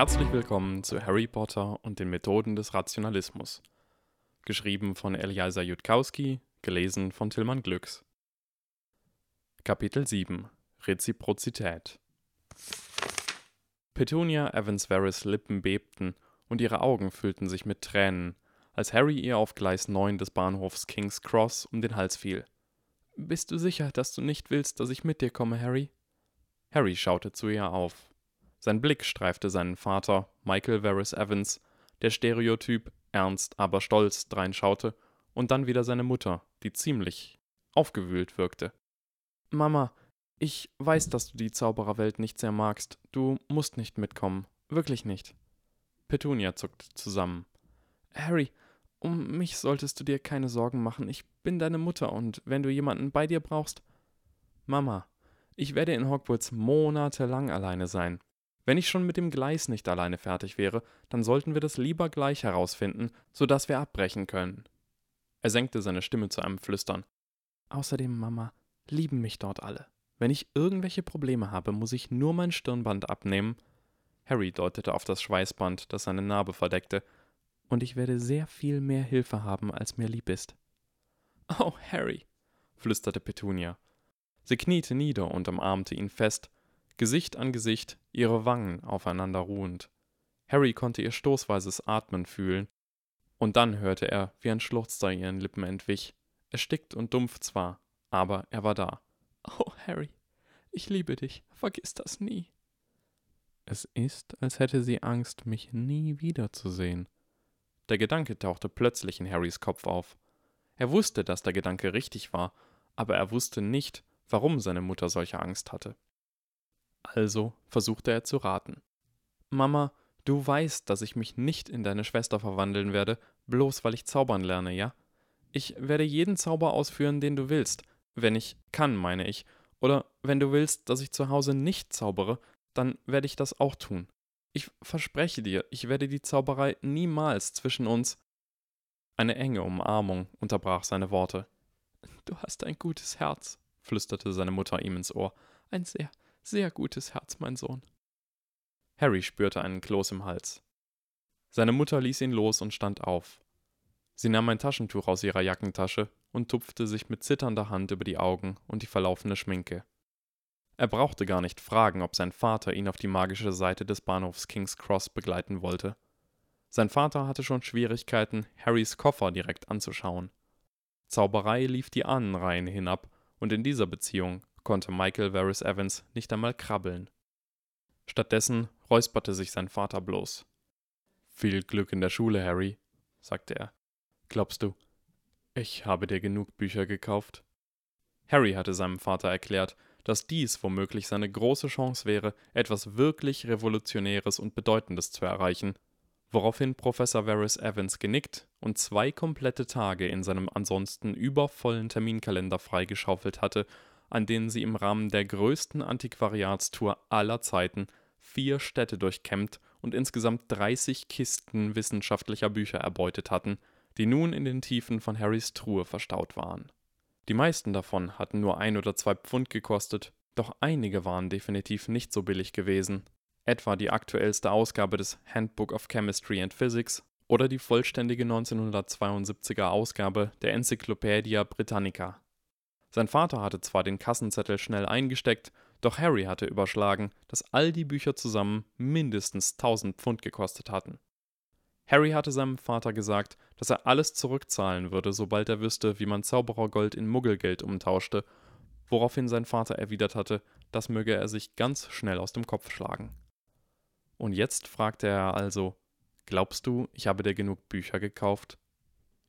Herzlich willkommen zu Harry Potter und den Methoden des Rationalismus. Geschrieben von Eliasa Jutkowski, gelesen von Tillmann Glücks. Kapitel 7 Reziprozität Petunia Evans Varys Lippen bebten und ihre Augen füllten sich mit Tränen, als Harry ihr auf Gleis 9 des Bahnhofs King's Cross um den Hals fiel. Bist du sicher, dass du nicht willst, dass ich mit dir komme, Harry? Harry schaute zu ihr auf. Sein Blick streifte seinen Vater, Michael Varys Evans, der Stereotyp ernst, aber stolz dreinschaute, und dann wieder seine Mutter, die ziemlich aufgewühlt wirkte. Mama, ich weiß, dass du die Zaubererwelt nicht sehr magst. Du musst nicht mitkommen. Wirklich nicht. Petunia zuckte zusammen. Harry, um mich solltest du dir keine Sorgen machen. Ich bin deine Mutter und wenn du jemanden bei dir brauchst. Mama, ich werde in Hogwarts monatelang alleine sein. Wenn ich schon mit dem Gleis nicht alleine fertig wäre, dann sollten wir das lieber gleich herausfinden, sodass wir abbrechen können. Er senkte seine Stimme zu einem Flüstern. Außerdem, Mama, lieben mich dort alle. Wenn ich irgendwelche Probleme habe, muss ich nur mein Stirnband abnehmen. Harry deutete auf das Schweißband, das seine Narbe verdeckte, und ich werde sehr viel mehr Hilfe haben, als mir lieb ist. Oh, Harry, flüsterte Petunia. Sie kniete nieder und umarmte ihn fest, Gesicht an Gesicht, ihre Wangen aufeinander ruhend. Harry konnte ihr stoßweises Atmen fühlen, und dann hörte er, wie ein Schluchzer ihren Lippen entwich. Erstickt und dumpf zwar, aber er war da. Oh, Harry, ich liebe dich, vergiss das nie. Es ist, als hätte sie Angst, mich nie wiederzusehen. Der Gedanke tauchte plötzlich in Harrys Kopf auf. Er wusste, dass der Gedanke richtig war, aber er wusste nicht, warum seine Mutter solche Angst hatte. Also versuchte er zu raten. Mama, du weißt, dass ich mich nicht in deine Schwester verwandeln werde, bloß weil ich zaubern lerne, ja? Ich werde jeden Zauber ausführen, den du willst, wenn ich kann, meine ich. Oder wenn du willst, dass ich zu Hause nicht zaubere, dann werde ich das auch tun. Ich verspreche dir, ich werde die Zauberei niemals zwischen uns. Eine enge Umarmung unterbrach seine Worte. Du hast ein gutes Herz, flüsterte seine Mutter ihm ins Ohr. Ein sehr, sehr gutes Herz, mein Sohn. Harry spürte einen Kloß im Hals. Seine Mutter ließ ihn los und stand auf. Sie nahm ein Taschentuch aus ihrer Jackentasche und tupfte sich mit zitternder Hand über die Augen und die verlaufene Schminke. Er brauchte gar nicht fragen, ob sein Vater ihn auf die magische Seite des Bahnhofs King's Cross begleiten wollte. Sein Vater hatte schon Schwierigkeiten, Harrys Koffer direkt anzuschauen. Zauberei lief die Ahnenreihen hinab, und in dieser Beziehung konnte Michael Varys Evans nicht einmal krabbeln. Stattdessen räusperte sich sein Vater bloß. Viel Glück in der Schule, Harry, sagte er. Glaubst du, ich habe dir genug Bücher gekauft? Harry hatte seinem Vater erklärt, dass dies womöglich seine große Chance wäre, etwas wirklich Revolutionäres und Bedeutendes zu erreichen, woraufhin Professor Varys Evans genickt und zwei komplette Tage in seinem ansonsten übervollen Terminkalender freigeschaufelt hatte, an denen sie im Rahmen der größten Antiquariatstour aller Zeiten vier Städte durchkämmt und insgesamt 30 Kisten wissenschaftlicher Bücher erbeutet hatten, die nun in den Tiefen von Harrys Truhe verstaut waren. Die meisten davon hatten nur ein oder zwei Pfund gekostet, doch einige waren definitiv nicht so billig gewesen, etwa die aktuellste Ausgabe des Handbook of Chemistry and Physics oder die vollständige 1972er Ausgabe der Encyclopaedia Britannica. Sein Vater hatte zwar den Kassenzettel schnell eingesteckt, doch Harry hatte überschlagen, dass all die Bücher zusammen mindestens 1000 Pfund gekostet hatten. Harry hatte seinem Vater gesagt, dass er alles zurückzahlen würde, sobald er wüsste, wie man Zauberergold in Muggelgeld umtauschte, woraufhin sein Vater erwidert hatte, das möge er sich ganz schnell aus dem Kopf schlagen. Und jetzt fragte er also, glaubst du, ich habe dir genug Bücher gekauft?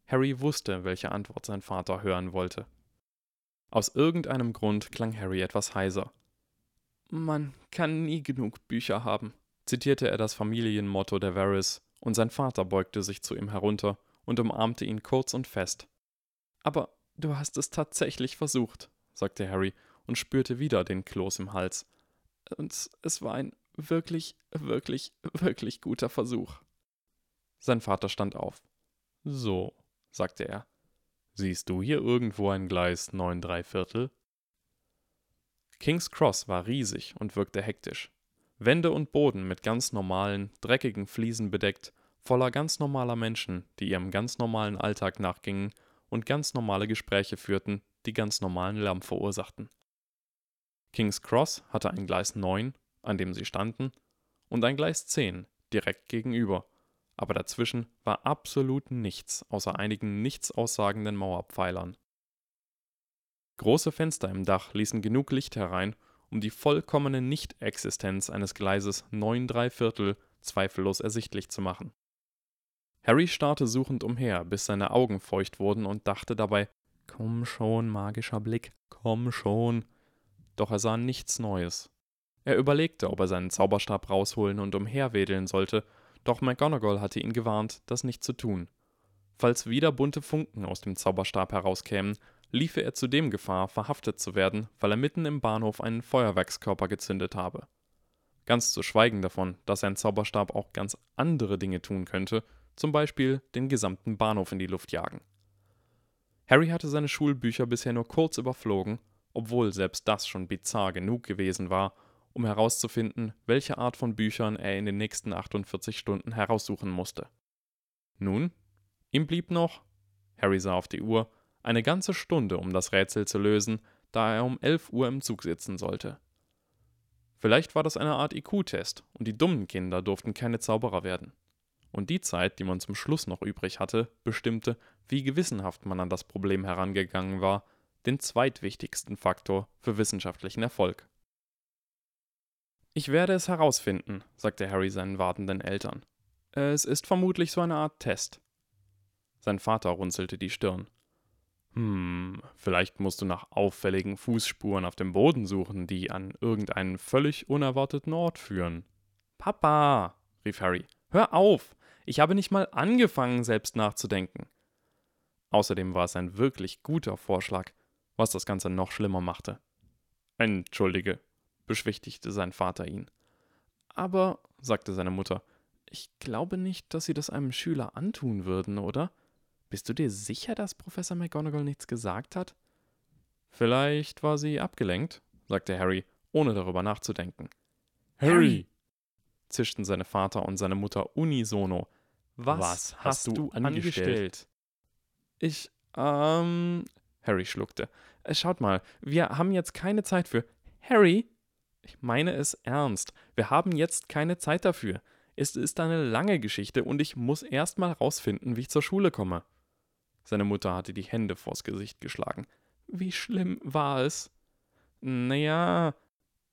Harry wusste, welche Antwort sein Vater hören wollte. Aus irgendeinem Grund klang Harry etwas heiser. Man kann nie genug Bücher haben, zitierte er das Familienmotto der Varys, und sein Vater beugte sich zu ihm herunter und umarmte ihn kurz und fest. Aber du hast es tatsächlich versucht, sagte Harry und spürte wieder den Kloß im Hals. Und es war ein wirklich, wirklich, wirklich guter Versuch. Sein Vater stand auf. So, sagte er, Siehst du hier irgendwo ein Gleis 9 3 Viertel? King's Cross war riesig und wirkte hektisch. Wände und Boden mit ganz normalen, dreckigen Fliesen bedeckt, voller ganz normaler Menschen, die ihrem ganz normalen Alltag nachgingen und ganz normale Gespräche führten, die ganz normalen Lärm verursachten. King's Cross hatte ein Gleis 9, an dem sie standen, und ein Gleis 10 direkt gegenüber, aber dazwischen war absolut nichts außer einigen nichts aussagenden Mauerpfeilern. Große Fenster im Dach ließen genug Licht herein, um die vollkommene Nichtexistenz eines Gleises 9 3 Viertel zweifellos ersichtlich zu machen. Harry starrte suchend umher, bis seine Augen feucht wurden und dachte dabei: Komm schon, magischer Blick, komm schon. Doch er sah nichts Neues. Er überlegte, ob er seinen Zauberstab rausholen und umherwedeln sollte, doch McGonagall hatte ihn gewarnt, das nicht zu tun. Falls wieder bunte Funken aus dem Zauberstab herauskämen, liefe er zudem Gefahr, verhaftet zu werden, weil er mitten im Bahnhof einen Feuerwerkskörper gezündet habe. Ganz zu schweigen davon, dass sein Zauberstab auch ganz andere Dinge tun könnte, zum Beispiel den gesamten Bahnhof in die Luft jagen. Harry hatte seine Schulbücher bisher nur kurz überflogen, obwohl selbst das schon bizarr genug gewesen war, um herauszufinden, welche Art von Büchern er in den nächsten 48 Stunden heraussuchen musste. Nun, ihm blieb noch, Harry sah auf die Uhr, eine ganze Stunde, um das Rätsel zu lösen, da er um 11 Uhr im Zug sitzen sollte. Vielleicht war das eine Art IQ-Test und die dummen Kinder durften keine Zauberer werden und die Zeit, die man zum Schluss noch übrig hatte, bestimmte, wie gewissenhaft man an das Problem herangegangen war, den zweitwichtigsten Faktor für wissenschaftlichen Erfolg. Ich werde es herausfinden, sagte Harry seinen wartenden Eltern. Es ist vermutlich so eine Art Test. Sein Vater runzelte die Stirn. Hm, vielleicht musst du nach auffälligen Fußspuren auf dem Boden suchen, die an irgendeinen völlig unerwarteten Ort führen. Papa, rief Harry, hör auf! Ich habe nicht mal angefangen, selbst nachzudenken. Außerdem war es ein wirklich guter Vorschlag, was das Ganze noch schlimmer machte. Entschuldige, beschwichtigte sein Vater ihn. Aber, sagte seine Mutter, ich glaube nicht, dass Sie das einem Schüler antun würden, oder? Bist du dir sicher, dass Professor McGonagall nichts gesagt hat? Vielleicht war sie abgelenkt, sagte Harry, ohne darüber nachzudenken. Harry! zischten seine Vater und seine Mutter unisono. Was, Was hast, du angestellt? angestellt? Ich, ähm. Harry schluckte. Äh, schaut mal, wir haben jetzt keine Zeit für. Harry? Ich meine es ernst. Wir haben jetzt keine Zeit dafür. Es ist eine lange Geschichte und ich muss erst mal rausfinden, wie ich zur Schule komme. Seine Mutter hatte die Hände vors Gesicht geschlagen. Wie schlimm war es? Naja,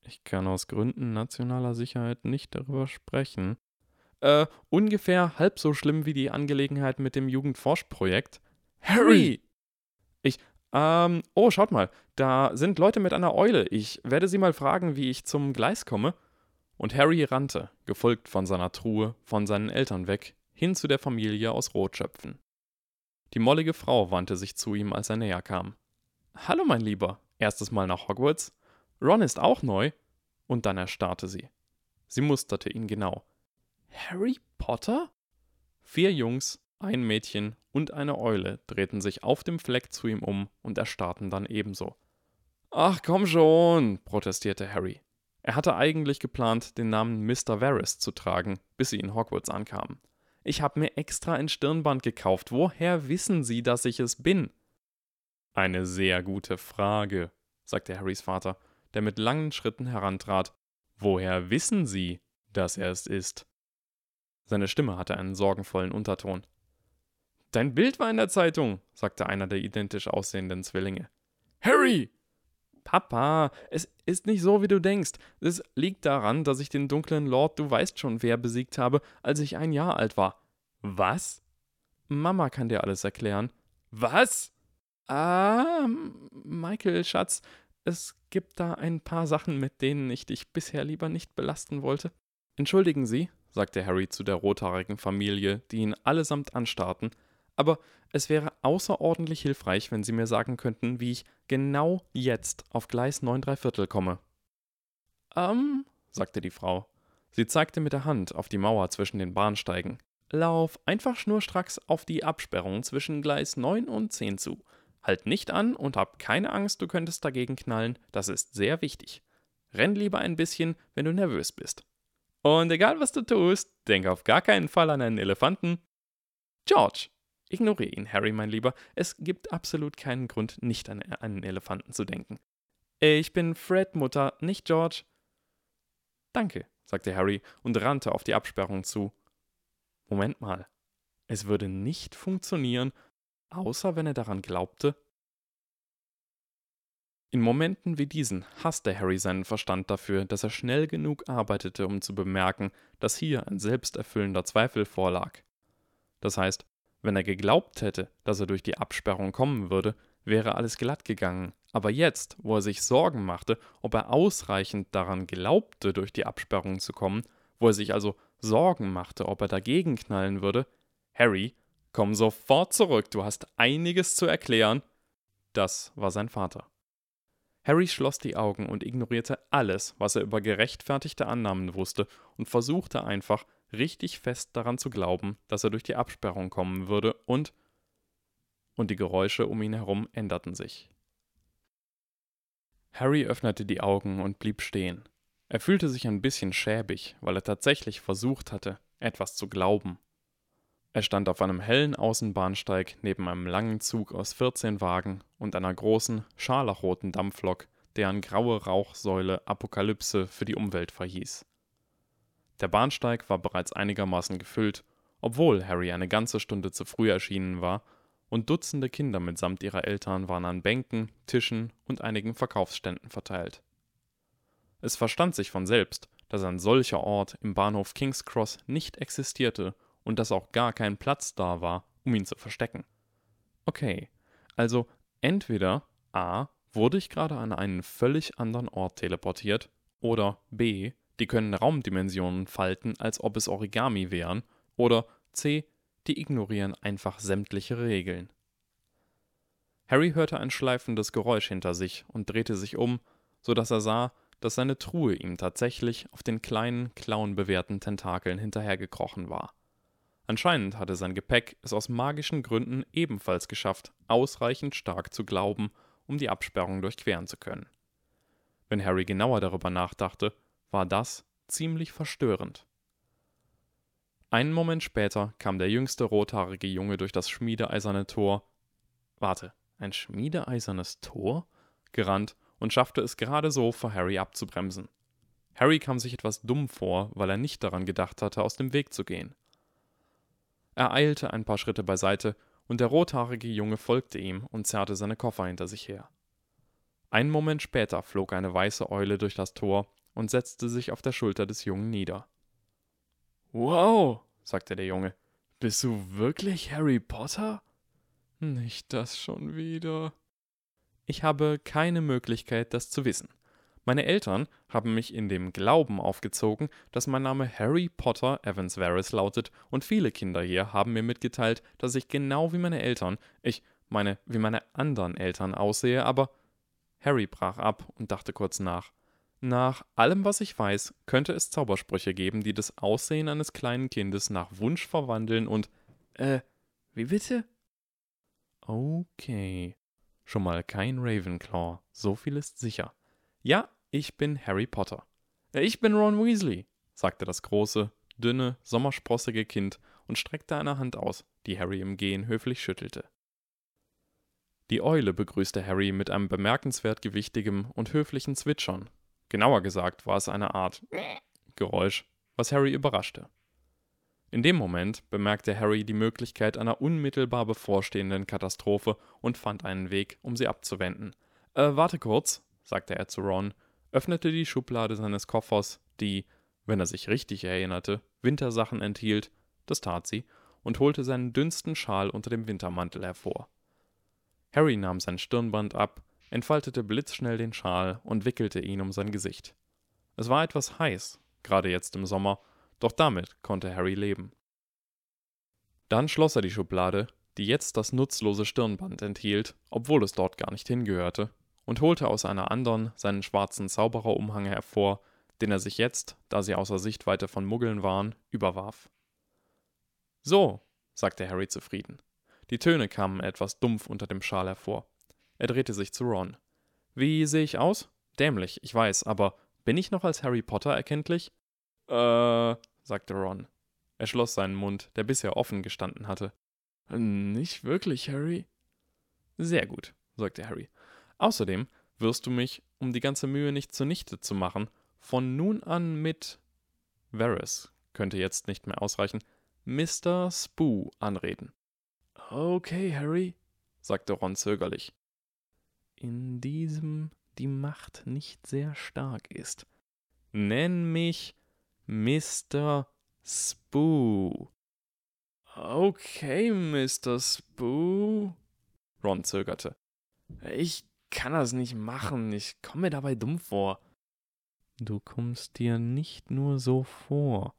ich kann aus Gründen nationaler Sicherheit nicht darüber sprechen. Äh, ungefähr halb so schlimm wie die Angelegenheit mit dem Jugendforschprojekt. Harry! Ich, ähm, oh, schaut mal, da sind Leute mit einer Eule. Ich werde sie mal fragen, wie ich zum Gleis komme. Und Harry rannte, gefolgt von seiner Truhe, von seinen Eltern weg, hin zu der Familie aus Rotschöpfen. Die mollige Frau wandte sich zu ihm, als er näher kam. Hallo, mein Lieber. Erstes Mal nach Hogwarts? Ron ist auch neu. Und dann erstarrte sie. Sie musterte ihn genau. Harry Potter? Vier Jungs, ein Mädchen und eine Eule drehten sich auf dem Fleck zu ihm um und erstarrten dann ebenso. Ach komm schon, protestierte Harry. Er hatte eigentlich geplant, den Namen Mr. Varys zu tragen, bis sie in Hogwarts ankamen. Ich habe mir extra ein Stirnband gekauft. Woher wissen Sie, dass ich es bin? Eine sehr gute Frage, sagte Harrys Vater der mit langen Schritten herantrat. Woher wissen Sie, dass er es ist? Seine Stimme hatte einen sorgenvollen Unterton. Dein Bild war in der Zeitung, sagte einer der identisch aussehenden Zwillinge. Harry! Papa, es ist nicht so, wie du denkst. Es liegt daran, dass ich den dunklen Lord, du weißt schon wer, besiegt habe, als ich ein Jahr alt war. Was? Mama kann dir alles erklären. Was? Ah, Michael, Schatz, es gibt da ein paar Sachen, mit denen ich dich bisher lieber nicht belasten wollte. Entschuldigen Sie, sagte Harry zu der rothaarigen Familie, die ihn allesamt anstarrten, aber es wäre außerordentlich hilfreich, wenn Sie mir sagen könnten, wie ich genau jetzt auf Gleis 9 3 Viertel komme. Ähm, sagte die Frau. Sie zeigte mit der Hand auf die Mauer zwischen den Bahnsteigen. Lauf einfach schnurstracks auf die Absperrung zwischen Gleis 9 und 10 zu. Halt nicht an und hab keine Angst, du könntest dagegen knallen, das ist sehr wichtig. Renn lieber ein bisschen, wenn du nervös bist. Und egal was du tust, denk auf gar keinen Fall an einen Elefanten. George, ignoriere ihn, Harry, mein Lieber. Es gibt absolut keinen Grund, nicht an einen Elefanten zu denken. Ich bin Fred, Mutter, nicht George. Danke, sagte Harry und rannte auf die Absperrung zu. Moment mal. Es würde nicht funktionieren, außer wenn er daran glaubte. In Momenten wie diesen hasste Harry seinen Verstand dafür, dass er schnell genug arbeitete, um zu bemerken, dass hier ein selbsterfüllender Zweifel vorlag. Das heißt, wenn er geglaubt hätte, dass er durch die Absperrung kommen würde, wäre alles glatt gegangen. Aber jetzt, wo er sich Sorgen machte, ob er ausreichend daran glaubte, durch die Absperrung zu kommen, wo er sich also Sorgen machte, ob er dagegen knallen würde, Harry, komm sofort zurück, du hast einiges zu erklären. Das war sein Vater. Harry schloss die Augen und ignorierte alles, was er über gerechtfertigte Annahmen wusste, und versuchte einfach, richtig fest daran zu glauben, dass er durch die Absperrung kommen würde, und und die Geräusche um ihn herum änderten sich. Harry öffnete die Augen und blieb stehen. Er fühlte sich ein bisschen schäbig, weil er tatsächlich versucht hatte, etwas zu glauben. Er stand auf einem hellen Außenbahnsteig neben einem langen Zug aus 14 Wagen und einer großen, scharlachroten Dampflok, deren graue Rauchsäule Apokalypse für die Umwelt verhieß. Der Bahnsteig war bereits einigermaßen gefüllt, obwohl Harry eine ganze Stunde zu früh erschienen war, und Dutzende Kinder mitsamt ihrer Eltern waren an Bänken, Tischen und einigen Verkaufsständen verteilt. Es verstand sich von selbst, dass ein solcher Ort im Bahnhof King's Cross nicht existierte und dass auch gar kein Platz da war, um ihn zu verstecken. Okay, also entweder a. wurde ich gerade an einen völlig anderen Ort teleportiert oder b. die können Raumdimensionen falten, als ob es Origami wären oder c. die ignorieren einfach sämtliche Regeln. Harry hörte ein schleifendes Geräusch hinter sich und drehte sich um, so dass er sah, dass seine Truhe ihm tatsächlich auf den kleinen, klauenbewehrten Tentakeln hinterhergekrochen war. Anscheinend hatte sein Gepäck es aus magischen Gründen ebenfalls geschafft, ausreichend stark zu glauben, um die Absperrung durchqueren zu können. Wenn Harry genauer darüber nachdachte, war das ziemlich verstörend. Einen Moment später kam der jüngste rothaarige Junge durch das schmiedeeiserne Tor. Warte, ein schmiedeeisernes Tor? gerannt und schaffte es gerade so, vor Harry abzubremsen. Harry kam sich etwas dumm vor, weil er nicht daran gedacht hatte, aus dem Weg zu gehen. Er eilte ein paar Schritte beiseite, und der rothaarige Junge folgte ihm und zerrte seine Koffer hinter sich her. Einen Moment später flog eine weiße Eule durch das Tor und setzte sich auf der Schulter des Jungen nieder. Wow, sagte der Junge, bist du wirklich Harry Potter? Nicht das schon wieder. Ich habe keine Möglichkeit, das zu wissen. Meine Eltern haben mich in dem Glauben aufgezogen, dass mein Name Harry Potter Evans Varys lautet, und viele Kinder hier haben mir mitgeteilt, dass ich genau wie meine Eltern, ich meine, wie meine anderen Eltern aussehe, aber Harry brach ab und dachte kurz nach. Nach allem, was ich weiß, könnte es Zaubersprüche geben, die das Aussehen eines kleinen Kindes nach Wunsch verwandeln und. Äh, wie bitte? Okay. Schon mal kein Ravenclaw, so viel ist sicher. Ja, ich bin Harry Potter. Äh, ich bin Ron Weasley, sagte das große, dünne, sommersprossige Kind und streckte eine Hand aus, die Harry im Gehen höflich schüttelte. Die Eule begrüßte Harry mit einem bemerkenswert gewichtigem und höflichen Zwitschern. Genauer gesagt war es eine Art Geräusch, was Harry überraschte. In dem Moment bemerkte Harry die Möglichkeit einer unmittelbar bevorstehenden Katastrophe und fand einen Weg, um sie abzuwenden. Äh, warte kurz, sagte er zu Ron, öffnete die Schublade seines Koffers, die, wenn er sich richtig erinnerte, Wintersachen enthielt, das tat sie, und holte seinen dünnsten Schal unter dem Wintermantel hervor. Harry nahm sein Stirnband ab, entfaltete blitzschnell den Schal und wickelte ihn um sein Gesicht. Es war etwas heiß, gerade jetzt im Sommer, doch damit konnte Harry leben. Dann schloss er die Schublade, die jetzt das nutzlose Stirnband enthielt, obwohl es dort gar nicht hingehörte, und holte aus einer anderen seinen schwarzen Zaubererumhang hervor, den er sich jetzt, da sie außer Sichtweite von Muggeln waren, überwarf. So, sagte Harry zufrieden. Die Töne kamen etwas dumpf unter dem Schal hervor. Er drehte sich zu Ron. Wie sehe ich aus? Dämlich, ich weiß, aber bin ich noch als Harry Potter erkenntlich? Äh, sagte Ron. Er schloss seinen Mund, der bisher offen gestanden hatte. Nicht wirklich, Harry? Sehr gut, sagte Harry. Außerdem wirst du mich, um die ganze Mühe nicht zunichte zu machen, von nun an mit Varys könnte jetzt nicht mehr ausreichen, Mr. Spoo anreden. Okay, Harry, sagte Ron zögerlich. In diesem die Macht nicht sehr stark ist. Nenn mich Mr. Spoo. Okay, Mr. Spoo. Ron zögerte. Ich kann das nicht machen, ich komme mir dabei dumm vor. Du kommst dir nicht nur so vor.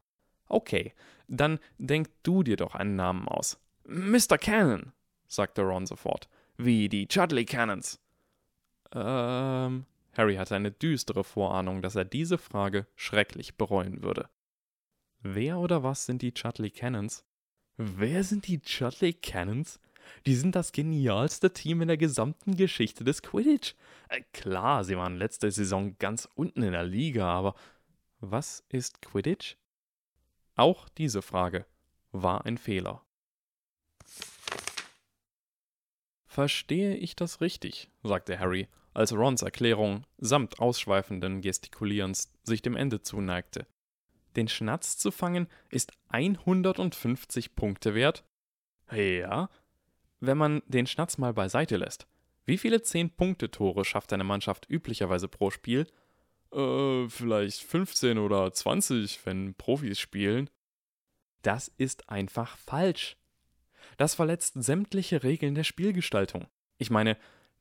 Okay, dann denk du dir doch einen Namen aus. Mr. Cannon, sagte Ron sofort. Wie die Chudley Cannons. Ähm. Harry hatte eine düstere Vorahnung, dass er diese Frage schrecklich bereuen würde. Wer oder was sind die Chudley Cannons? Wer sind die Chudley Cannons? Die sind das genialste Team in der gesamten Geschichte des Quidditch. Äh, klar, sie waren letzte Saison ganz unten in der Liga, aber was ist Quidditch? Auch diese Frage war ein Fehler. Verstehe ich das richtig? sagte Harry, als Rons Erklärung samt ausschweifenden Gestikulierens sich dem Ende zuneigte. Den Schnatz zu fangen ist 150 Punkte wert? Ja, wenn man den Schnatz mal beiseite lässt. Wie viele 10-Punkte-Tore schafft eine Mannschaft üblicherweise pro Spiel? Äh, vielleicht 15 oder 20, wenn Profis spielen. Das ist einfach falsch. Das verletzt sämtliche Regeln der Spielgestaltung. Ich meine,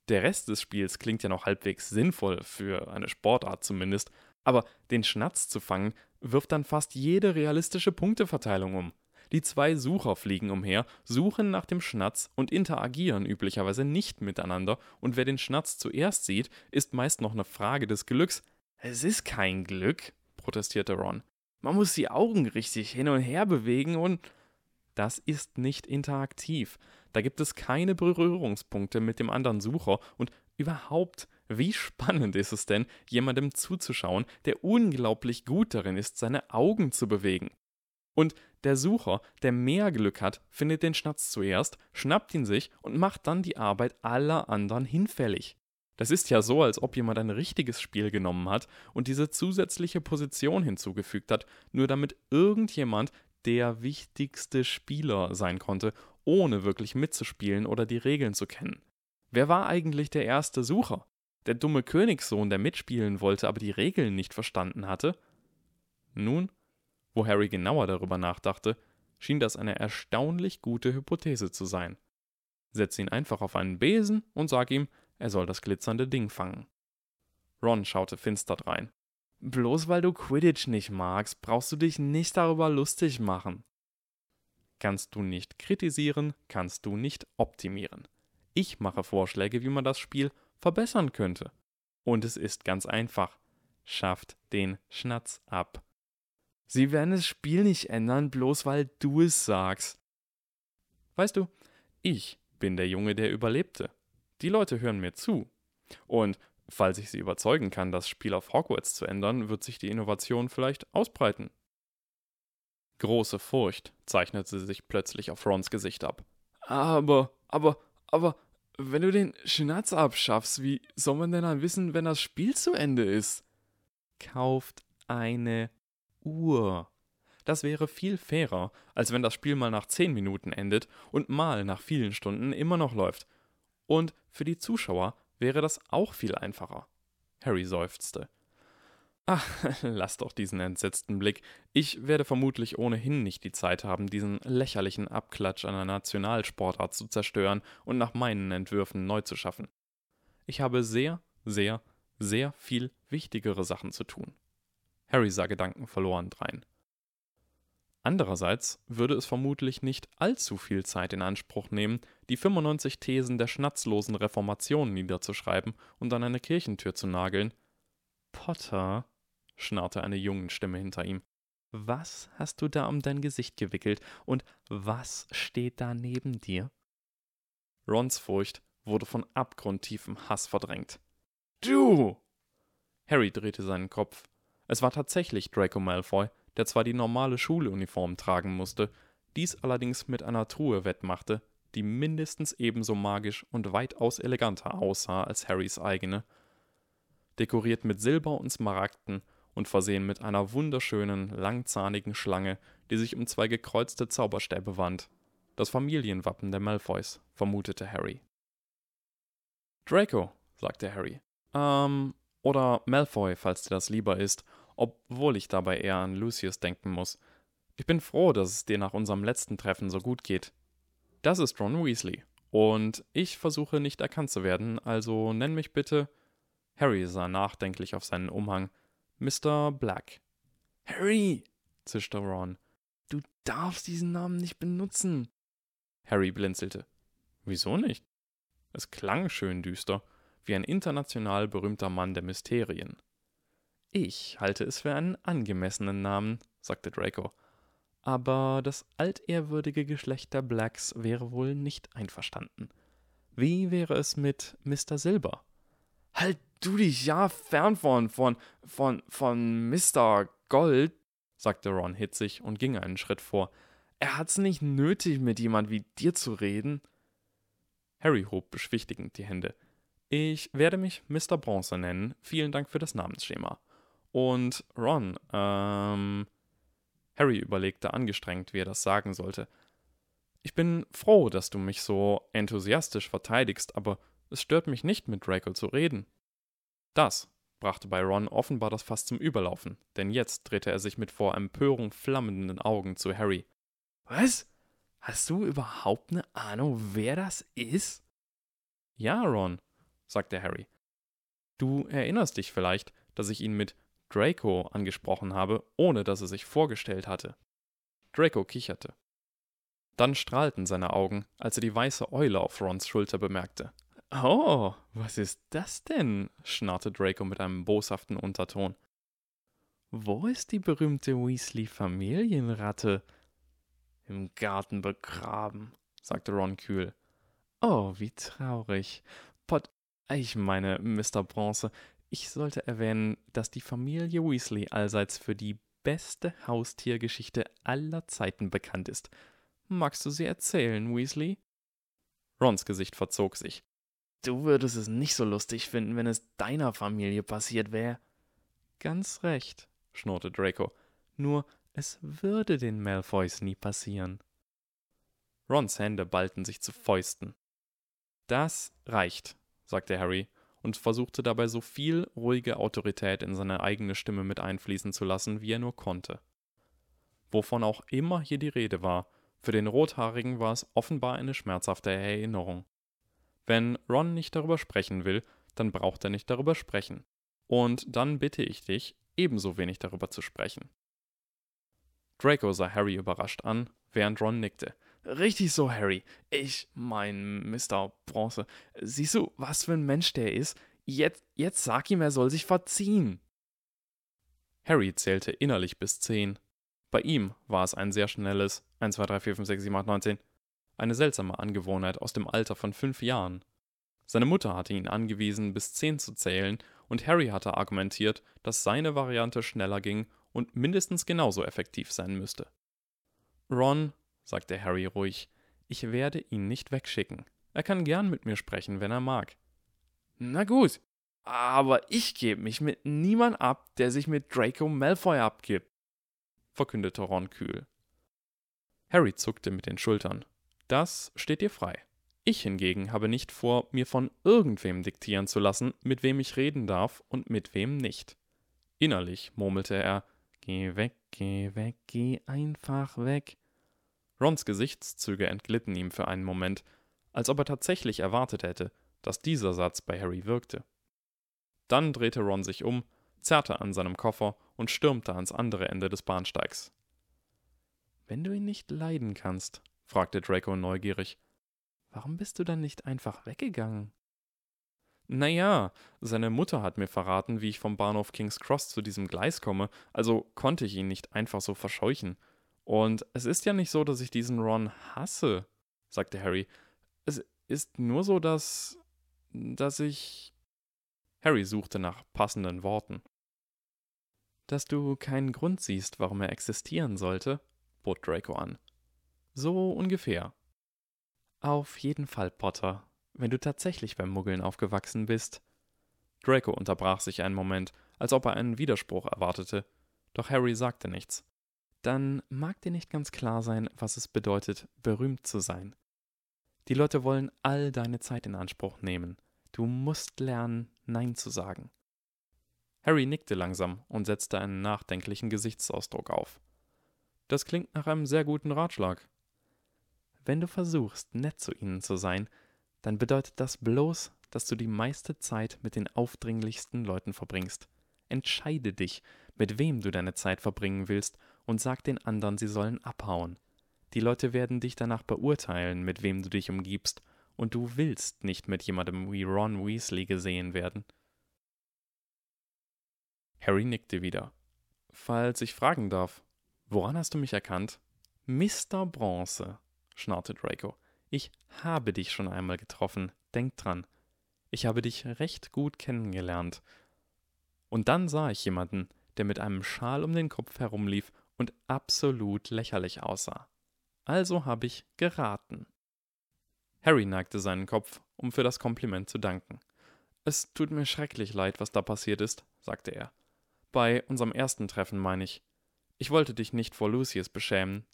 der Rest des Spiels klingt ja noch halbwegs sinnvoll, für eine Sportart zumindest, aber den Schnatz zu fangen wirft dann fast jede realistische Punkteverteilung um. Die zwei Sucher fliegen umher, suchen nach dem Schnatz und interagieren üblicherweise nicht miteinander, und wer den Schnatz zuerst sieht, ist meist noch eine Frage des Glücks. Es ist kein Glück, protestierte Ron. Man muss die Augen richtig hin und her bewegen und. Das ist nicht interaktiv. Da gibt es keine Berührungspunkte mit dem anderen Sucher und überhaupt, wie spannend ist es denn, jemandem zuzuschauen, der unglaublich gut darin ist, seine Augen zu bewegen. Und der Sucher, der mehr Glück hat, findet den Schnatz zuerst, schnappt ihn sich und macht dann die Arbeit aller anderen hinfällig. Das ist ja so, als ob jemand ein richtiges Spiel genommen hat und diese zusätzliche Position hinzugefügt hat, nur damit irgendjemand der wichtigste Spieler sein konnte, ohne wirklich mitzuspielen oder die Regeln zu kennen. Wer war eigentlich der erste Sucher? Der dumme Königssohn, der mitspielen wollte, aber die Regeln nicht verstanden hatte? Nun, wo Harry genauer darüber nachdachte, schien das eine erstaunlich gute Hypothese zu sein. Setz ihn einfach auf einen Besen und sag ihm, er soll das glitzernde Ding fangen. Ron schaute finster drein. Bloß weil du Quidditch nicht magst, brauchst du dich nicht darüber lustig machen. Kannst du nicht kritisieren, kannst du nicht optimieren. Ich mache Vorschläge, wie man das Spiel verbessern könnte. Und es ist ganz einfach. Schafft den Schnatz ab. Sie werden das Spiel nicht ändern, bloß weil du es sagst. Weißt du, ich bin der Junge, der überlebte. Die Leute hören mir zu. Und falls ich sie überzeugen kann, das Spiel auf Hogwarts zu ändern, wird sich die Innovation vielleicht ausbreiten. Große Furcht zeichnete sich plötzlich auf Rons Gesicht ab. Aber, aber, aber, wenn du den Schnatz abschaffst, wie soll man denn dann wissen, wenn das Spiel zu Ende ist? Kauft eine Uhr. Das wäre viel fairer, als wenn das Spiel mal nach 10 Minuten endet und mal nach vielen Stunden immer noch läuft. Und für die Zuschauer wäre das auch viel einfacher. Harry seufzte. Ach, lass doch diesen entsetzten Blick. Ich werde vermutlich ohnehin nicht die Zeit haben, diesen lächerlichen Abklatsch einer Nationalsportart zu zerstören und nach meinen Entwürfen neu zu schaffen. Ich habe sehr, sehr, sehr viel wichtigere Sachen zu tun. Harry sah Gedanken verloren drein. Andererseits würde es vermutlich nicht allzu viel Zeit in Anspruch nehmen, die 95 Thesen der schnatzlosen Reformation niederzuschreiben und an eine Kirchentür zu nageln. Potter, schnarrte eine Jungenstimme hinter ihm, was hast du da um dein Gesicht gewickelt und was steht da neben dir? Rons Furcht wurde von abgrundtiefem Hass verdrängt. Du! Harry drehte seinen Kopf. Es war tatsächlich Draco Malfoy, der zwar die normale Schuluniform tragen musste, dies allerdings mit einer Truhe wettmachte, die mindestens ebenso magisch und weitaus eleganter aussah als Harrys eigene. Dekoriert mit Silber und Smaragden und versehen mit einer wunderschönen, langzahnigen Schlange, die sich um zwei gekreuzte Zauberstäbe wand. Das Familienwappen der Malfoys, vermutete Harry. Draco, sagte Harry. Ähm, oder Malfoy, falls dir das lieber ist, obwohl ich dabei eher an Lucius denken muss. Ich bin froh, dass es dir nach unserem letzten Treffen so gut geht. Das ist Ron Weasley. Und ich versuche nicht erkannt zu werden, also nenn mich bitte. Harry sah nachdenklich auf seinen Umhang. Mr. Black. Harry, zischte Ron. Du darfst diesen Namen nicht benutzen. Harry blinzelte. Wieso nicht? Es klang schön düster, wie ein international berühmter Mann der Mysterien. Ich halte es für einen angemessenen Namen, sagte Draco aber das altehrwürdige Geschlecht der Blacks wäre wohl nicht einverstanden. Wie wäre es mit Mr. Silber? Halt du dich ja fern von, von, von, von Mr. Gold, sagte Ron hitzig und ging einen Schritt vor. Er hat's nicht nötig, mit jemand wie dir zu reden. Harry hob beschwichtigend die Hände. Ich werde mich Mr. Bronze nennen. Vielen Dank für das Namensschema. Und Ron, ähm, Harry überlegte angestrengt, wie er das sagen sollte. Ich bin froh, dass du mich so enthusiastisch verteidigst, aber es stört mich nicht, mit Draco zu reden. Das brachte bei Ron offenbar das Fass zum Überlaufen, denn jetzt drehte er sich mit vor Empörung flammenden Augen zu Harry. Was? Hast du überhaupt eine Ahnung, wer das ist? Ja, Ron, sagte Harry. Du erinnerst dich vielleicht, dass ich ihn mit Draco angesprochen habe, ohne dass er sich vorgestellt hatte. Draco kicherte. Dann strahlten seine Augen, als er die weiße Eule auf Rons Schulter bemerkte. Oh, was ist das denn? schnarrte Draco mit einem boshaften Unterton. Wo ist die berühmte Weasley-Familienratte? Im Garten begraben, sagte Ron kühl. Oh, wie traurig. Pot, ich meine, Mr. Bronze, ich sollte erwähnen, dass die Familie Weasley allseits für die beste Haustiergeschichte aller Zeiten bekannt ist. Magst du sie erzählen, Weasley? Rons Gesicht verzog sich. Du würdest es nicht so lustig finden, wenn es deiner Familie passiert wäre. Ganz recht, schnurrte Draco. Nur es würde den Malfoys nie passieren. Rons Hände ballten sich zu Fäusten. Das reicht, sagte Harry und versuchte dabei so viel ruhige Autorität in seine eigene Stimme mit einfließen zu lassen, wie er nur konnte. Wovon auch immer hier die Rede war, für den Rothaarigen war es offenbar eine schmerzhafte Erinnerung. Wenn Ron nicht darüber sprechen will, dann braucht er nicht darüber sprechen. Und dann bitte ich dich, ebenso wenig darüber zu sprechen. Draco sah Harry überrascht an, während Ron nickte. Richtig so, Harry. Ich mein, Mr. Bronze. Siehst du, was für ein Mensch der ist? Jetzt, jetzt sag ihm, er soll sich verziehen. Harry zählte innerlich bis zehn. Bei ihm war es ein sehr schnelles 1, 2, 3, 4, 5, 6, 7, 8, 9, 10. Eine seltsame Angewohnheit aus dem Alter von fünf Jahren. Seine Mutter hatte ihn angewiesen, bis zehn zu zählen, und Harry hatte argumentiert, dass seine Variante schneller ging und mindestens genauso effektiv sein müsste. Ron sagte Harry ruhig, ich werde ihn nicht wegschicken. Er kann gern mit mir sprechen, wenn er mag. Na gut, aber ich gebe mich mit niemand ab, der sich mit Draco Malfoy abgibt, verkündete Ron kühl. Harry zuckte mit den Schultern. Das steht dir frei. Ich hingegen habe nicht vor, mir von irgendwem diktieren zu lassen, mit wem ich reden darf und mit wem nicht. Innerlich murmelte er Geh weg, geh weg, geh einfach weg. Rons Gesichtszüge entglitten ihm für einen Moment, als ob er tatsächlich erwartet hätte, dass dieser Satz bei Harry wirkte. Dann drehte Ron sich um, zerrte an seinem Koffer und stürmte ans andere Ende des Bahnsteigs. Wenn du ihn nicht leiden kannst, fragte Draco neugierig, warum bist du dann nicht einfach weggegangen? Naja, seine Mutter hat mir verraten, wie ich vom Bahnhof King's Cross zu diesem Gleis komme, also konnte ich ihn nicht einfach so verscheuchen. Und es ist ja nicht so, dass ich diesen Ron hasse, sagte Harry. Es ist nur so, dass. dass ich. Harry suchte nach passenden Worten. Dass du keinen Grund siehst, warum er existieren sollte, bot Draco an. So ungefähr. Auf jeden Fall, Potter, wenn du tatsächlich beim Muggeln aufgewachsen bist. Draco unterbrach sich einen Moment, als ob er einen Widerspruch erwartete, doch Harry sagte nichts. Dann mag dir nicht ganz klar sein, was es bedeutet, berühmt zu sein. Die Leute wollen all deine Zeit in Anspruch nehmen. Du musst lernen, Nein zu sagen. Harry nickte langsam und setzte einen nachdenklichen Gesichtsausdruck auf. Das klingt nach einem sehr guten Ratschlag. Wenn du versuchst, nett zu ihnen zu sein, dann bedeutet das bloß, dass du die meiste Zeit mit den aufdringlichsten Leuten verbringst. Entscheide dich, mit wem du deine Zeit verbringen willst, und sag den anderen, sie sollen abhauen. Die Leute werden dich danach beurteilen, mit wem du dich umgibst, und du willst nicht mit jemandem wie Ron Weasley gesehen werden. Harry nickte wieder. Falls ich fragen darf, woran hast du mich erkannt? Mr. Bronze, schnarrte Draco. Ich habe dich schon einmal getroffen, denk dran. Ich habe dich recht gut kennengelernt. Und dann sah ich jemanden, der mit einem Schal um den Kopf herumlief und absolut lächerlich aussah. Also habe ich geraten. Harry neigte seinen Kopf, um für das Kompliment zu danken. Es tut mir schrecklich leid, was da passiert ist, sagte er. Bei unserem ersten Treffen, meine ich. Ich wollte dich nicht vor Lucius beschämen.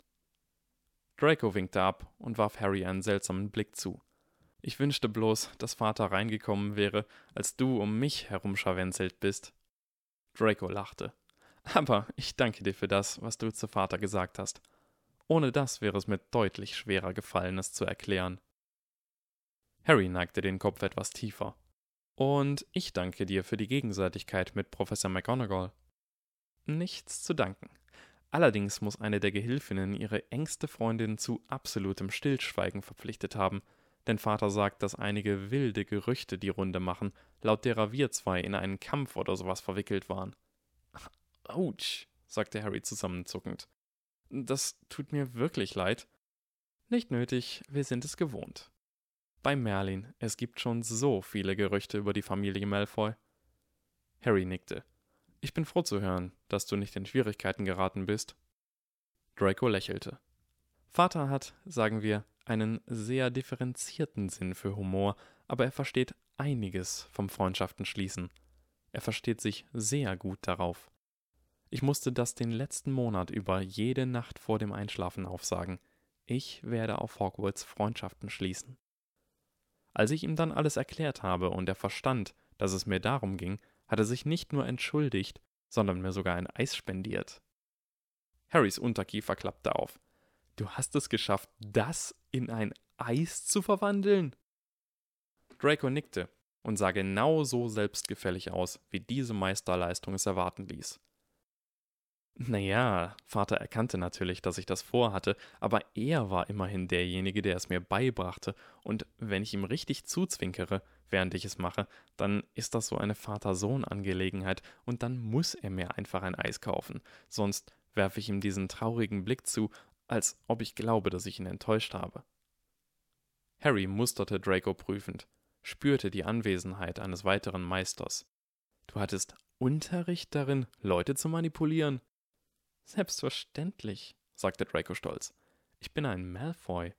Draco winkte ab und warf Harry einen seltsamen Blick zu. Ich wünschte bloß, dass Vater reingekommen wäre, als du um mich herumscharwenzelt bist. Draco lachte. Aber ich danke dir für das, was du zu Vater gesagt hast. Ohne das wäre es mir deutlich schwerer gefallen, es zu erklären. Harry neigte den Kopf etwas tiefer. Und ich danke dir für die Gegenseitigkeit mit Professor McGonagall. Nichts zu danken. Allerdings muss eine der Gehilfinnen ihre engste Freundin zu absolutem Stillschweigen verpflichtet haben, denn Vater sagt, dass einige wilde Gerüchte die Runde machen, laut derer wir zwei in einen Kampf oder sowas verwickelt waren. Autsch, sagte Harry zusammenzuckend. Das tut mir wirklich leid. Nicht nötig, wir sind es gewohnt bei Merlin. Es gibt schon so viele Gerüchte über die Familie Malfoy. Harry nickte. Ich bin froh zu hören, dass du nicht in Schwierigkeiten geraten bist. Draco lächelte. Vater hat, sagen wir, einen sehr differenzierten Sinn für Humor, aber er versteht einiges vom Freundschaften schließen. Er versteht sich sehr gut darauf. Ich musste das den letzten Monat über jede Nacht vor dem Einschlafen aufsagen. Ich werde auf Hogwarts Freundschaften schließen. Als ich ihm dann alles erklärt habe und er verstand, dass es mir darum ging, hat er sich nicht nur entschuldigt, sondern mir sogar ein Eis spendiert. Harrys Unterkiefer klappte auf. Du hast es geschafft, das in ein Eis zu verwandeln? Draco nickte und sah genau so selbstgefällig aus, wie diese Meisterleistung es erwarten ließ. Naja, Vater erkannte natürlich, dass ich das vorhatte, aber er war immerhin derjenige, der es mir beibrachte, und wenn ich ihm richtig zuzwinkere, während ich es mache, dann ist das so eine Vater-Sohn-Angelegenheit, und dann muss er mir einfach ein Eis kaufen, sonst werfe ich ihm diesen traurigen Blick zu, als ob ich glaube, dass ich ihn enttäuscht habe. Harry musterte Draco prüfend, spürte die Anwesenheit eines weiteren Meisters. Du hattest Unterricht darin, Leute zu manipulieren? Selbstverständlich, sagte Draco stolz. Ich bin ein Malfoy.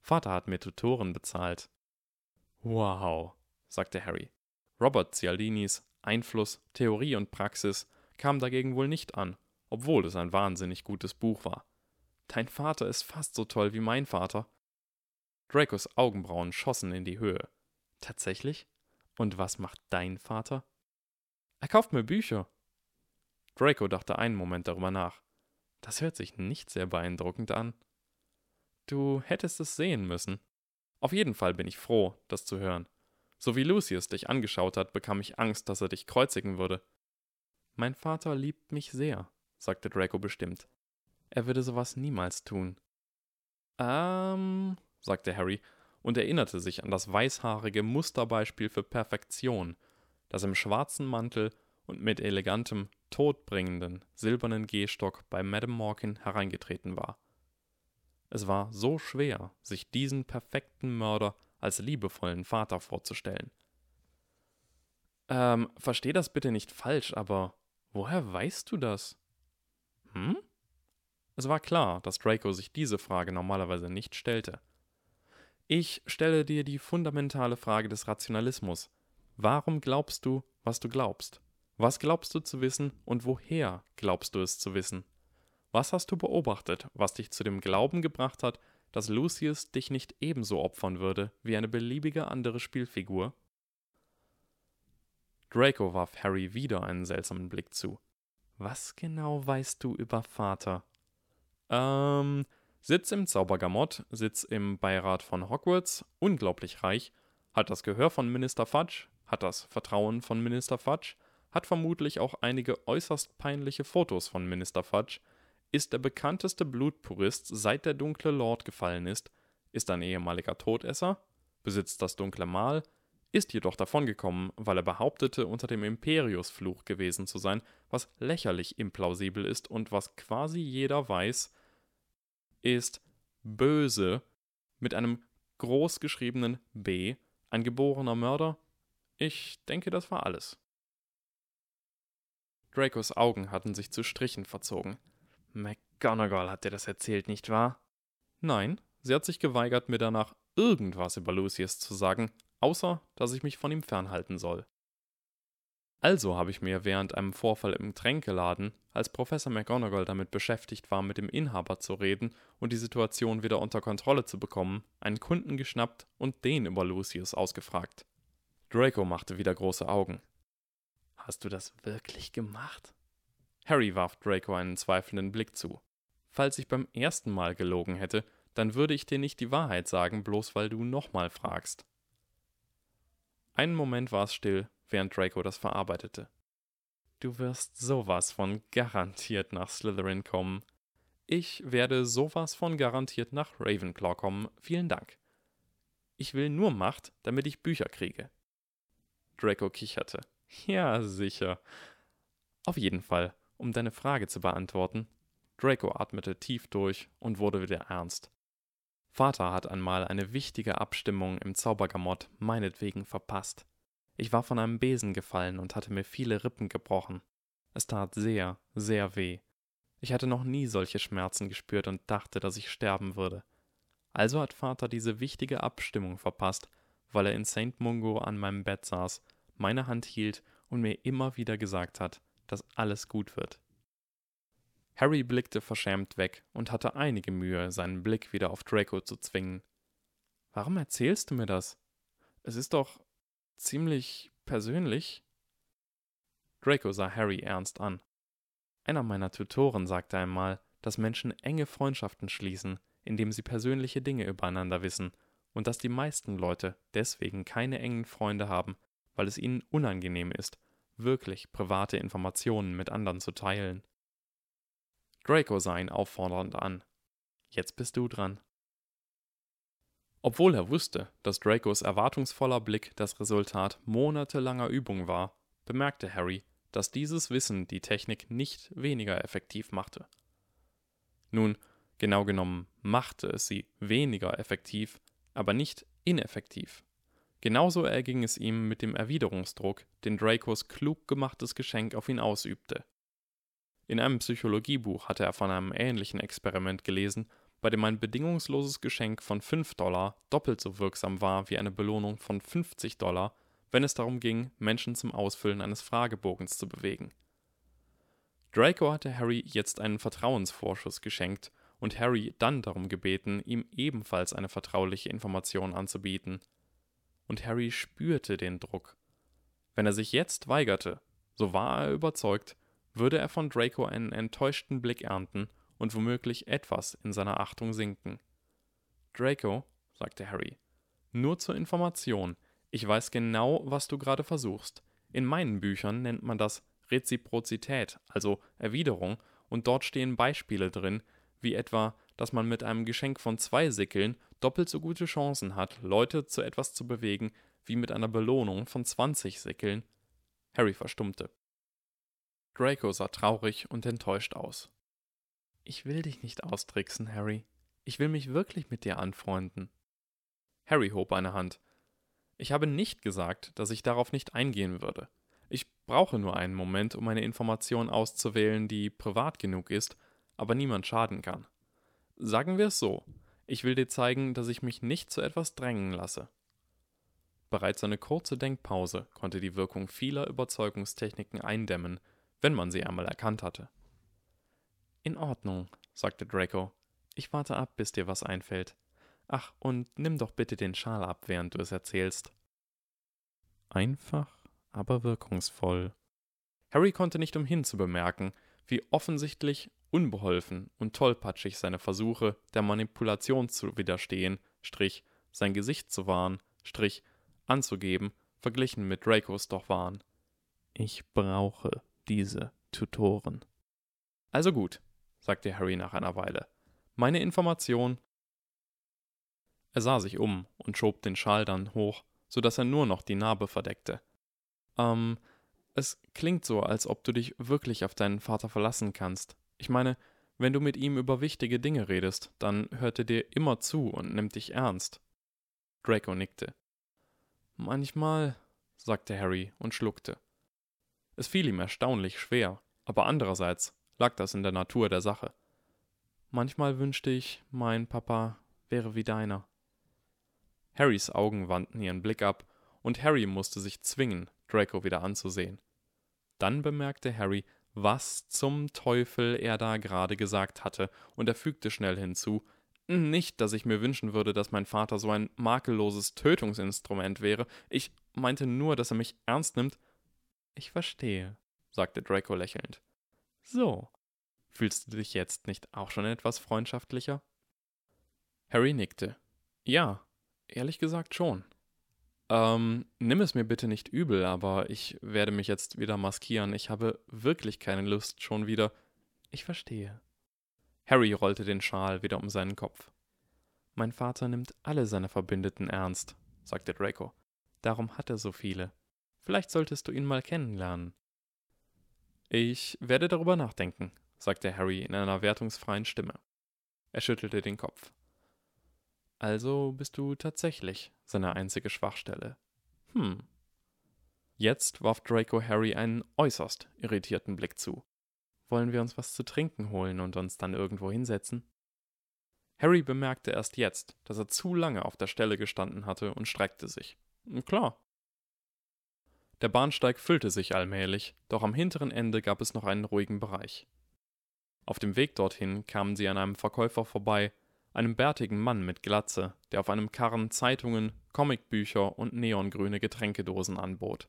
Vater hat mir Tutoren bezahlt. Wow, sagte Harry. Robert Cialdinis Einfluss, Theorie und Praxis kam dagegen wohl nicht an, obwohl es ein wahnsinnig gutes Buch war. Dein Vater ist fast so toll wie mein Vater. Dracos Augenbrauen schossen in die Höhe. Tatsächlich? Und was macht dein Vater? Er kauft mir Bücher. Draco dachte einen Moment darüber nach. Das hört sich nicht sehr beeindruckend an. Du hättest es sehen müssen. Auf jeden Fall bin ich froh, das zu hören. So wie Lucius dich angeschaut hat, bekam ich Angst, dass er dich kreuzigen würde. Mein Vater liebt mich sehr, sagte Draco bestimmt. Er würde sowas niemals tun. Ähm, sagte Harry und erinnerte sich an das weißhaarige Musterbeispiel für Perfektion, das im schwarzen Mantel und mit elegantem, todbringenden, silbernen Gehstock bei Madame Morkin hereingetreten war. Es war so schwer, sich diesen perfekten Mörder als liebevollen Vater vorzustellen. Ähm, versteh das bitte nicht falsch, aber Woher weißt du das? Hm? Es war klar, dass Draco sich diese Frage normalerweise nicht stellte. Ich stelle dir die fundamentale Frage des Rationalismus. Warum glaubst du, was du glaubst? Was glaubst du zu wissen und woher glaubst du es zu wissen? Was hast du beobachtet, was dich zu dem Glauben gebracht hat, dass Lucius dich nicht ebenso opfern würde wie eine beliebige andere Spielfigur? Draco warf Harry wieder einen seltsamen Blick zu. Was genau weißt du über Vater? Ähm, Sitz im Zaubergamott, Sitz im Beirat von Hogwarts, unglaublich reich, hat das Gehör von Minister Fudge, hat das Vertrauen von Minister Fudge, hat vermutlich auch einige äußerst peinliche Fotos von Minister Fudge, ist der bekannteste Blutpurist, seit der dunkle Lord gefallen ist, ist ein ehemaliger Todesser, besitzt das dunkle Mal, ist jedoch davongekommen, weil er behauptete, unter dem Imperiusfluch gewesen zu sein, was lächerlich implausibel ist und was quasi jeder weiß, ist böse mit einem großgeschriebenen B, ein geborener Mörder? Ich denke, das war alles. Dracos Augen hatten sich zu Strichen verzogen. McGonagall hat dir das erzählt, nicht wahr? Nein, sie hat sich geweigert, mir danach irgendwas über Lucius zu sagen, außer dass ich mich von ihm fernhalten soll. Also habe ich mir während einem Vorfall im Tränkeladen, als Professor McGonagall damit beschäftigt war, mit dem Inhaber zu reden und die Situation wieder unter Kontrolle zu bekommen, einen Kunden geschnappt und den über Lucius ausgefragt. Draco machte wieder große Augen. Hast du das wirklich gemacht? Harry warf Draco einen zweifelnden Blick zu. Falls ich beim ersten Mal gelogen hätte, dann würde ich dir nicht die Wahrheit sagen, bloß weil du nochmal fragst. Einen Moment war es still, während Draco das verarbeitete. Du wirst sowas von garantiert nach Slytherin kommen. Ich werde sowas von garantiert nach Ravenclaw kommen. Vielen Dank. Ich will nur Macht, damit ich Bücher kriege. Draco kicherte. Ja, sicher. Auf jeden Fall, um deine Frage zu beantworten. Draco atmete tief durch und wurde wieder ernst. Vater hat einmal eine wichtige Abstimmung im Zaubergamott meinetwegen verpasst. Ich war von einem Besen gefallen und hatte mir viele Rippen gebrochen. Es tat sehr, sehr weh. Ich hatte noch nie solche Schmerzen gespürt und dachte, dass ich sterben würde. Also hat Vater diese wichtige Abstimmung verpasst, weil er in St. Mungo an meinem Bett saß, meine Hand hielt und mir immer wieder gesagt hat, dass alles gut wird. Harry blickte verschämt weg und hatte einige Mühe, seinen Blick wieder auf Draco zu zwingen. Warum erzählst du mir das? Es ist doch ziemlich persönlich. Draco sah Harry ernst an. Einer meiner Tutoren sagte einmal, dass Menschen enge Freundschaften schließen, indem sie persönliche Dinge übereinander wissen, und dass die meisten Leute deswegen keine engen Freunde haben, weil es ihnen unangenehm ist, wirklich private Informationen mit anderen zu teilen. Draco sah ihn auffordernd an. Jetzt bist du dran. Obwohl er wusste, dass Dracos erwartungsvoller Blick das Resultat monatelanger Übung war, bemerkte Harry, dass dieses Wissen die Technik nicht weniger effektiv machte. Nun, genau genommen machte es sie weniger effektiv, aber nicht ineffektiv. Genauso erging es ihm mit dem Erwiderungsdruck, den Dracos klug gemachtes Geschenk auf ihn ausübte. In einem Psychologiebuch hatte er von einem ähnlichen Experiment gelesen bei dem ein bedingungsloses Geschenk von 5 Dollar doppelt so wirksam war wie eine Belohnung von 50 Dollar, wenn es darum ging, Menschen zum Ausfüllen eines Fragebogens zu bewegen. Draco hatte Harry jetzt einen Vertrauensvorschuss geschenkt und Harry dann darum gebeten, ihm ebenfalls eine vertrauliche Information anzubieten. Und Harry spürte den Druck. Wenn er sich jetzt weigerte, so war er überzeugt, würde er von Draco einen enttäuschten Blick ernten und womöglich etwas in seiner Achtung sinken. Draco, sagte Harry, nur zur Information, ich weiß genau, was du gerade versuchst. In meinen Büchern nennt man das Reziprozität, also Erwiderung, und dort stehen Beispiele drin, wie etwa, dass man mit einem Geschenk von zwei Sickeln doppelt so gute Chancen hat, Leute zu etwas zu bewegen, wie mit einer Belohnung von 20 Sickeln. Harry verstummte. Draco sah traurig und enttäuscht aus. Ich will dich nicht austricksen, Harry. Ich will mich wirklich mit dir anfreunden. Harry hob eine Hand. Ich habe nicht gesagt, dass ich darauf nicht eingehen würde. Ich brauche nur einen Moment, um eine Information auszuwählen, die privat genug ist, aber niemand schaden kann. Sagen wir es so, ich will dir zeigen, dass ich mich nicht zu etwas drängen lasse. Bereits eine kurze Denkpause konnte die Wirkung vieler Überzeugungstechniken eindämmen, wenn man sie einmal erkannt hatte. In Ordnung, sagte Draco. Ich warte ab, bis dir was einfällt. Ach, und nimm doch bitte den Schal ab, während du es erzählst. Einfach, aber wirkungsvoll. Harry konnte nicht umhin zu bemerken, wie offensichtlich unbeholfen und tollpatschig seine Versuche der Manipulation zu widerstehen, Strich, sein Gesicht zu wahren, Strich, anzugeben, verglichen mit Dracos doch waren. Ich brauche diese Tutoren. Also gut, sagte Harry nach einer Weile. Meine Information. Er sah sich um und schob den Schal dann hoch, so dass er nur noch die Narbe verdeckte. Ähm, es klingt so, als ob du dich wirklich auf deinen Vater verlassen kannst. Ich meine, wenn du mit ihm über wichtige Dinge redest, dann hört er dir immer zu und nimmt dich ernst. Draco nickte. Manchmal, sagte Harry und schluckte. Es fiel ihm erstaunlich schwer, aber andererseits lag das in der Natur der Sache. Manchmal wünschte ich, mein Papa wäre wie deiner. Harrys Augen wandten ihren Blick ab, und Harry musste sich zwingen, Draco wieder anzusehen. Dann bemerkte Harry, was zum Teufel er da gerade gesagt hatte, und er fügte schnell hinzu, nicht, dass ich mir wünschen würde, dass mein Vater so ein makelloses Tötungsinstrument wäre. Ich meinte nur, dass er mich ernst nimmt. Ich verstehe, sagte Draco lächelnd. So, fühlst du dich jetzt nicht auch schon etwas freundschaftlicher? Harry nickte. Ja, ehrlich gesagt schon. Ähm, nimm es mir bitte nicht übel, aber ich werde mich jetzt wieder maskieren. Ich habe wirklich keine Lust, schon wieder. Ich verstehe, Harry rollte den Schal wieder um seinen Kopf. Mein Vater nimmt alle seine Verbündeten ernst, sagte Draco. Darum hat er so viele. Vielleicht solltest du ihn mal kennenlernen. Ich werde darüber nachdenken, sagte Harry in einer wertungsfreien Stimme. Er schüttelte den Kopf. Also bist du tatsächlich seine einzige Schwachstelle. Hm. Jetzt warf Draco Harry einen äußerst irritierten Blick zu. Wollen wir uns was zu trinken holen und uns dann irgendwo hinsetzen? Harry bemerkte erst jetzt, dass er zu lange auf der Stelle gestanden hatte und streckte sich. Klar. Der Bahnsteig füllte sich allmählich, doch am hinteren Ende gab es noch einen ruhigen Bereich. Auf dem Weg dorthin kamen sie an einem Verkäufer vorbei, einem bärtigen Mann mit Glatze, der auf einem Karren Zeitungen, Comicbücher und neongrüne Getränkedosen anbot.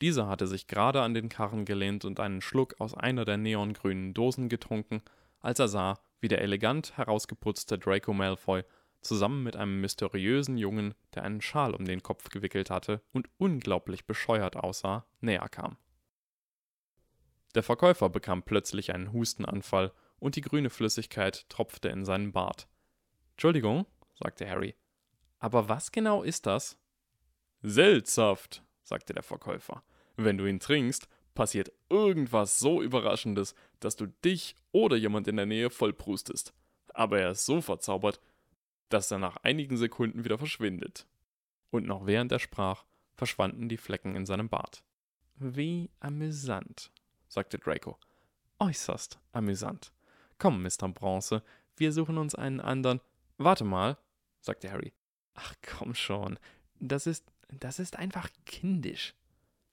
Dieser hatte sich gerade an den Karren gelehnt und einen Schluck aus einer der neongrünen Dosen getrunken, als er sah, wie der elegant herausgeputzte Draco Malfoy zusammen mit einem mysteriösen Jungen, der einen Schal um den Kopf gewickelt hatte und unglaublich bescheuert aussah, näher kam. Der Verkäufer bekam plötzlich einen Hustenanfall und die grüne Flüssigkeit tropfte in seinen Bart. Entschuldigung, sagte Harry. Aber was genau ist das? Seltsaft, sagte der Verkäufer. Wenn du ihn trinkst, passiert irgendwas so Überraschendes, dass du dich oder jemand in der Nähe vollprustest. Aber er ist so verzaubert, dass er nach einigen Sekunden wieder verschwindet. Und noch während er sprach, verschwanden die Flecken in seinem Bart. Wie amüsant, sagte Draco. Äußerst amüsant. Komm, Mr. Bronze, wir suchen uns einen anderen. Warte mal, sagte Harry. Ach komm schon, das ist. das ist einfach kindisch.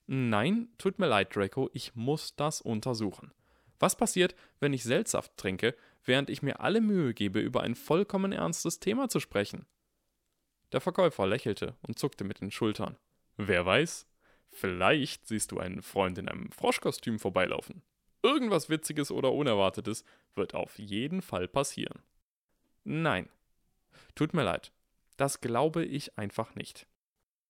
Nein, tut mir leid, Draco, ich muss das untersuchen. Was passiert, wenn ich Seltsaft trinke, während ich mir alle Mühe gebe, über ein vollkommen ernstes Thema zu sprechen? Der Verkäufer lächelte und zuckte mit den Schultern. Wer weiß, vielleicht siehst du einen Freund in einem Froschkostüm vorbeilaufen. Irgendwas Witziges oder Unerwartetes wird auf jeden Fall passieren. Nein, tut mir leid, das glaube ich einfach nicht.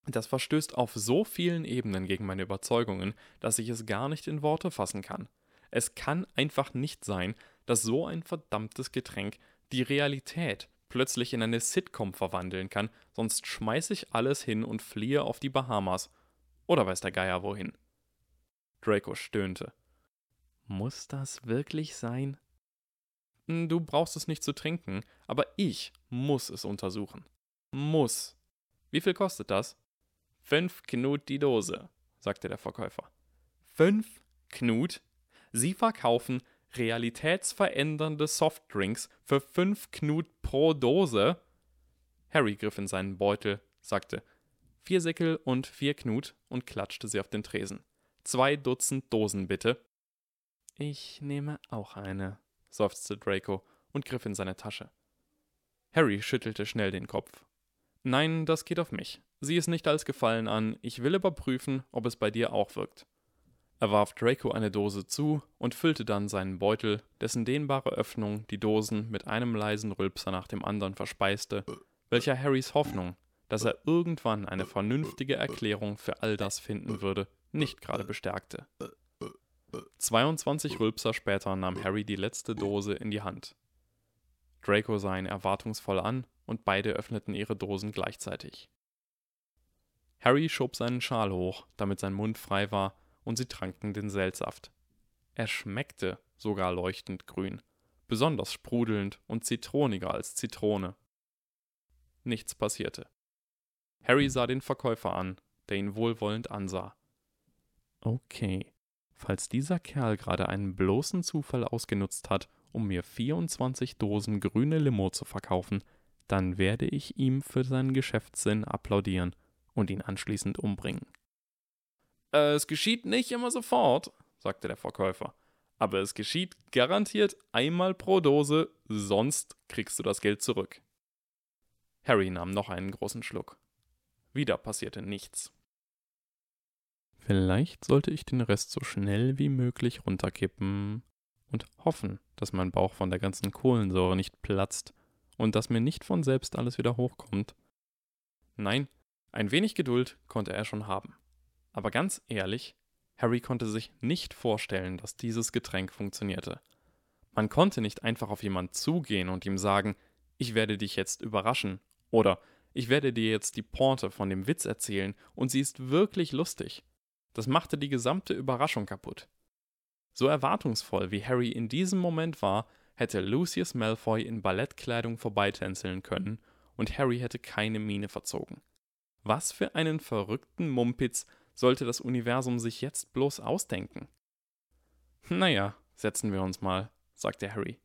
Das verstößt auf so vielen Ebenen gegen meine Überzeugungen, dass ich es gar nicht in Worte fassen kann. Es kann einfach nicht sein, dass so ein verdammtes Getränk die Realität plötzlich in eine Sitcom verwandeln kann, sonst schmeiß ich alles hin und fliehe auf die Bahamas. Oder weiß der Geier wohin. Draco stöhnte. Muss das wirklich sein? Hm, du brauchst es nicht zu trinken, aber ich muss es untersuchen. Muss. Wie viel kostet das? Fünf Knut die Dose, sagte der Verkäufer. Fünf Knut? Sie verkaufen realitätsverändernde Softdrinks für fünf Knut pro Dose? Harry griff in seinen Beutel, sagte Vier Säckel und vier Knut und klatschte sie auf den Tresen. Zwei Dutzend Dosen, bitte. Ich nehme auch eine, seufzte Draco und griff in seine Tasche. Harry schüttelte schnell den Kopf. Nein, das geht auf mich. Sieh es nicht als Gefallen an, ich will überprüfen, ob es bei dir auch wirkt. Er warf Draco eine Dose zu und füllte dann seinen Beutel, dessen dehnbare Öffnung die Dosen mit einem leisen Rülpser nach dem anderen verspeiste, welcher Harrys Hoffnung, dass er irgendwann eine vernünftige Erklärung für all das finden würde, nicht gerade bestärkte. 22 Rülpser später nahm Harry die letzte Dose in die Hand. Draco sah ihn erwartungsvoll an und beide öffneten ihre Dosen gleichzeitig. Harry schob seinen Schal hoch, damit sein Mund frei war, und sie tranken den Seltsaft. Er schmeckte sogar leuchtend grün, besonders sprudelnd und zitroniger als Zitrone. Nichts passierte. Harry sah den Verkäufer an, der ihn wohlwollend ansah. Okay, falls dieser Kerl gerade einen bloßen Zufall ausgenutzt hat, um mir 24 Dosen grüne Limo zu verkaufen, dann werde ich ihm für seinen Geschäftssinn applaudieren und ihn anschließend umbringen. Äh, es geschieht nicht immer sofort, sagte der Verkäufer. Aber es geschieht garantiert einmal pro Dose, sonst kriegst du das Geld zurück. Harry nahm noch einen großen Schluck. Wieder passierte nichts. Vielleicht sollte ich den Rest so schnell wie möglich runterkippen und hoffen, dass mein Bauch von der ganzen Kohlensäure nicht platzt und dass mir nicht von selbst alles wieder hochkommt. Nein, ein wenig Geduld konnte er schon haben. Aber ganz ehrlich, Harry konnte sich nicht vorstellen, dass dieses Getränk funktionierte. Man konnte nicht einfach auf jemand zugehen und ihm sagen, ich werde dich jetzt überraschen oder ich werde dir jetzt die Porte von dem Witz erzählen und sie ist wirklich lustig. Das machte die gesamte Überraschung kaputt. So erwartungsvoll wie Harry in diesem Moment war, hätte Lucius Malfoy in Ballettkleidung vorbeitänzeln können und Harry hätte keine Miene verzogen. Was für einen verrückten Mumpitz sollte das Universum sich jetzt bloß ausdenken? Naja, setzen wir uns mal, sagte Harry.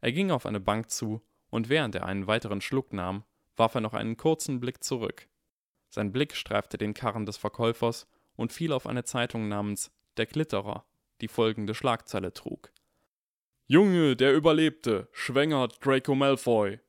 Er ging auf eine Bank zu, und während er einen weiteren Schluck nahm, warf er noch einen kurzen Blick zurück. Sein Blick streifte den Karren des Verkäufers und fiel auf eine Zeitung namens Der Glitterer, die folgende Schlagzeile trug. Junge, der überlebte, schwängert Draco Malfoy.